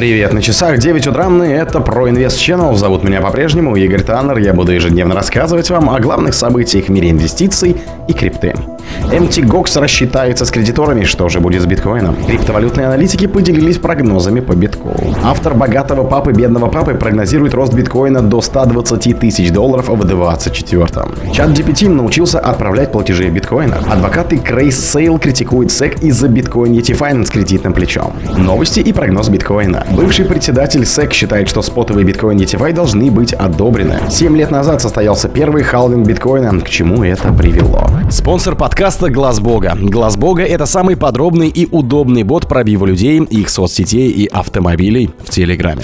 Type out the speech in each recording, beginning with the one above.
Привет, на часах 9 утра, и это Инвест Channel. Зовут меня по-прежнему Игорь Таннер. Я буду ежедневно рассказывать вам о главных событиях в мире инвестиций и крипты. MTGOX рассчитается с кредиторами, что же будет с биткоином. Криптовалютные аналитики поделились прогнозами по биткоину. Автор «Богатого папы, бедного папы» прогнозирует рост биткоина до 120 тысяч долларов в 2024. Чат GPT научился отправлять платежи в биткоина. Адвокаты Крейс Сейл критикуют SEC из-за биткоин ETFine с кредитным плечом. Новости и прогноз биткоина. Бывший председатель SEC считает, что спотовые биткоин ETFI должны быть одобрены. Семь лет назад состоялся первый халвинг биткоина. К чему это привело? Спонсор подкаста Глаз Бога. Глаз Бога это самый подробный и удобный бот пробива людей, их соцсетей и автомобилей в Телеграме.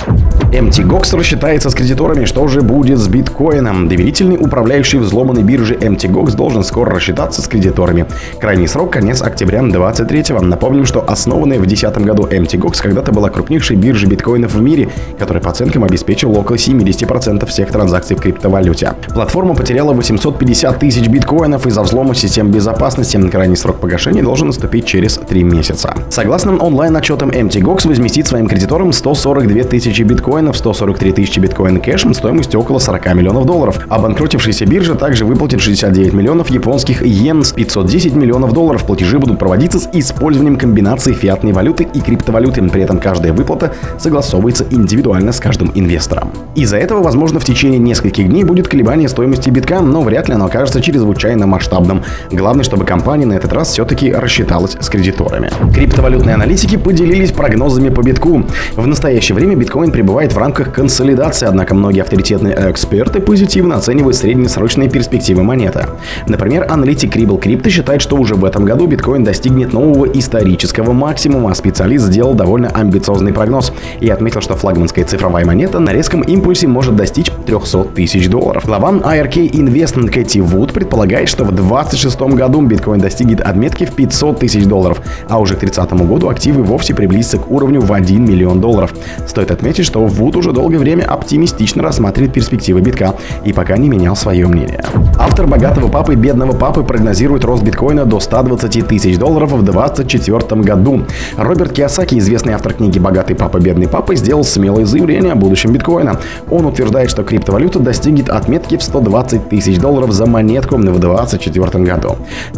MTGOX рассчитается с кредиторами, что же будет с биткоином. Доверительный управляющий взломанной биржи MTGOX должен скоро рассчитаться с кредиторами. Крайний срок конец октября 23 -го. Напомним, что основанная в 2010 году MTGOX когда-то была крупнейшей биржей биткоинов в мире, которая по оценкам обеспечивала около 70% всех транзакций в криптовалюте. Платформа потеряла 850 тысяч биткоинов из-за взлома систем безопасности. Крайний срок погашения должен наступить через 3 месяца. Согласно онлайн-отчетам MTGOX, возместит своим кредиторам 142 тысячи биткоинов, 143 тысячи биткоин кэш стоимостью около 40 миллионов долларов. Обанкротившаяся биржа также выплатит 69 миллионов японских йен с 510 миллионов долларов. Платежи будут проводиться с использованием комбинации фиатной валюты и криптовалюты. При этом каждая выплата согласовывается индивидуально с каждым инвестором. Из-за этого, возможно, в течение нескольких дней будет колебание стоимости битка, но вряд ли оно окажется чрезвычайно масштабным. Главное, чтобы компания на этот раз все-таки рассчиталась с кредиторами. Криптовалютные аналитики поделились прогнозами по битку. В настоящее время биткоин пребывает в рамках консолидации, однако многие авторитетные эксперты позитивно оценивают среднесрочные перспективы монеты. Например, аналитик Ribble Crypto считает, что уже в этом году биткоин достигнет нового исторического максимума, а специалист сделал довольно амбициозный прогноз и отметил, что флагманская цифровая монета на резком импульсе может достичь 300 тысяч долларов. Глава IRK Investment Кэти Вуд предполагает, что в 2026 году биткоин достигнет отметки в 500 тысяч долларов, а уже к 30 году активы вовсе приблизятся к уровню в 1 миллион долларов. Стоит отметить, что Вуд уже долгое время оптимистично рассматривает перспективы битка и пока не менял свое мнение. Автор «Богатого папы и бедного папы» прогнозирует рост биткоина до 120 тысяч долларов в 2024 году. Роберт Киосаки, известный автор книги «Богатый папа, бедный папа», сделал смелое заявление о будущем биткоина. Он утверждает, что криптовалюта достигнет отметки в 120 тысяч долларов за монетку в 2024 году.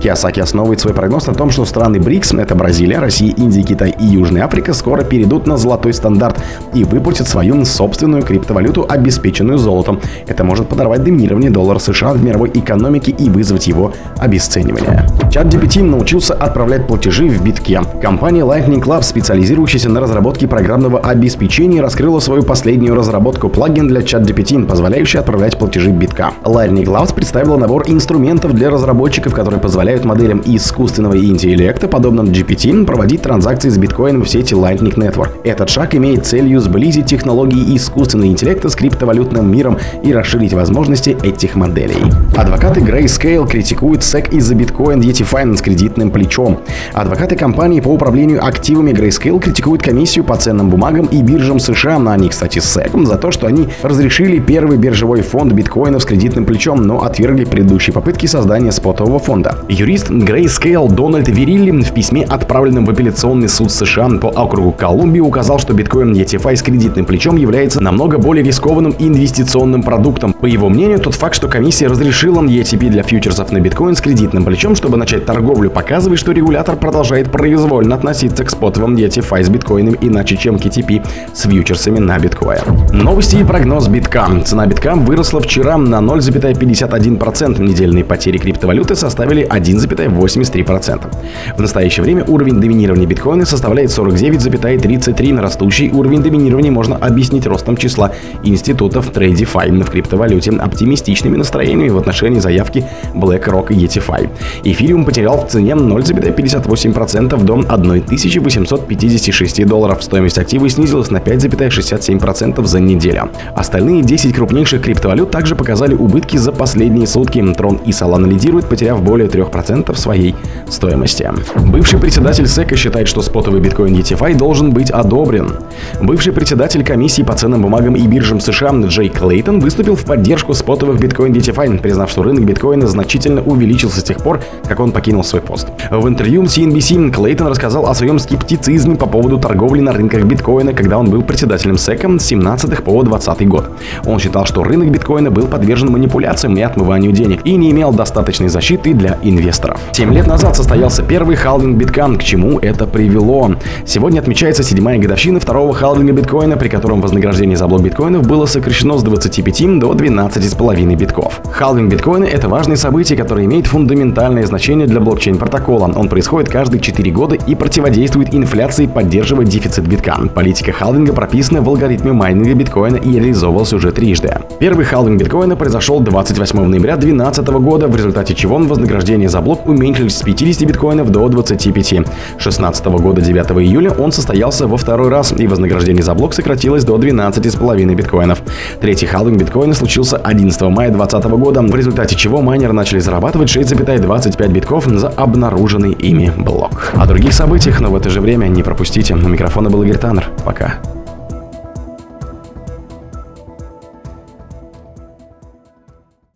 Киосаки основывает свой прогноз на том, что страны БРИКС, это Бразилия, Россия, Индия, Китай и Южная Африка, скоро перейдут на золотой стандарт и выпустят свою собственную криптовалюту, обеспеченную золотом. Это может подорвать доминирование доллара США в мировой экономике и вызвать его обесценивание. Чат GPT научился отправлять платежи в битке. Компания Lightning Club, специализирующаяся на разработке программного обеспечения, раскрыла свою последнюю разработку плагин для чат GPT, позволяющий отправлять платежи битка. Lightning Labs представила набор инструментов для разработчиков, которые позволяют моделям искусственного интеллекта, подобным GPT, проводить транзакции с биткоином в сети Lightning Network. Этот шаг имеет целью сблизить технологии искусственного интеллекта с криптовалютным миром и расширить возможности этих моделей. Адвокаты Grayscale критикуют SEC из-за биткоин DeFi с кредитным плечом. Адвокаты компании по управлению активами Grayscale критикуют комиссию по ценным бумагам и биржам США, на они, кстати, SEC, за то, что они разрешили первый биржевой фонд биткоинов с кредитным плечом, но отвергли предыдущие попытки создания спотового фонда. Юрист Grayscale Дональд Верилли в письме, отправленном в апелляционный суд США по округу Колумбии, указал, что биткоин ETFI с кредитным плечом является намного более рискованным инвестиционным продуктом. По его мнению, тот факт, что комиссия разрешила ETP для фьючерсов на биткоин с кредитным плечом, чтобы начать торговлю, показывает, что регулятор продолжает произвольно относиться к спотовым DeFi с биткоинами иначе, чем KTP с фьючерсами на биткоин. Новости и прогноз битка. Цена битка выросла вчера на 0,51%. Недельные потери криптовалюты составили 1,83%. В настоящее время уровень доминирования биткоина составляет 49,33. Растущий уровень доминирования можно объяснить ростом числа институтов TradeFi в криптовалюте, оптимистичными настроениями в отношении заявки BlackRock и ETFi. Эфириум потерял в цене 0,58% до 1856 долларов. Стоимость актива снизилась на 5,67% за неделю. Остальные 10 крупнейших криптовалют также показали убытки за последние сутки. Tron и Solana лидируют, потеряв более 3%. 10% своей стоимости. Бывший председатель СЭКа считает, что спотовый биткоин ETFI должен быть одобрен. Бывший председатель комиссии по ценным бумагам и биржам США Джей Клейтон выступил в поддержку спотовых биткоин ETFI, признав, что рынок биткоина значительно увеличился с тех пор, как он покинул свой пост. В интервью CNBC Клейтон рассказал о своем скептицизме по поводу торговли на рынках биткоина, когда он был председателем СЭКа с 17 по 20 год. Он считал, что рынок биткоина был подвержен манипуляциям и отмыванию денег и не имел достаточной защиты для инвесторов. Семь лет назад состоялся первый халвинг биткан, к чему это привело. Сегодня отмечается седьмая годовщина второго халвинга биткоина, при котором вознаграждение за блок биткоинов было сокращено с 25 до 12,5 битков. Халвинг биткоина – это важное событие, которое имеет фундаментальное значение для блокчейн-протокола. Он происходит каждые 4 года и противодействует инфляции, поддерживая дефицит битка. Политика халвинга прописана в алгоритме майнинга биткоина и реализовывалась уже трижды. Первый халвинг биткоина произошел 28 ноября 2012 года, в результате чего вознаграждение за блок уменьшились с 50 биткоинов до 25. 16 года 9 июля он состоялся во второй раз, и вознаграждение за блок сократилось до 12,5 биткоинов. Третий халвинг биткоина случился 11 мая 2020 года, в результате чего майнеры начали зарабатывать 6,25 битков за обнаруженный ими блок. О других событиях, но в это же время не пропустите. У микрофона был Игорь Таннер. Пока.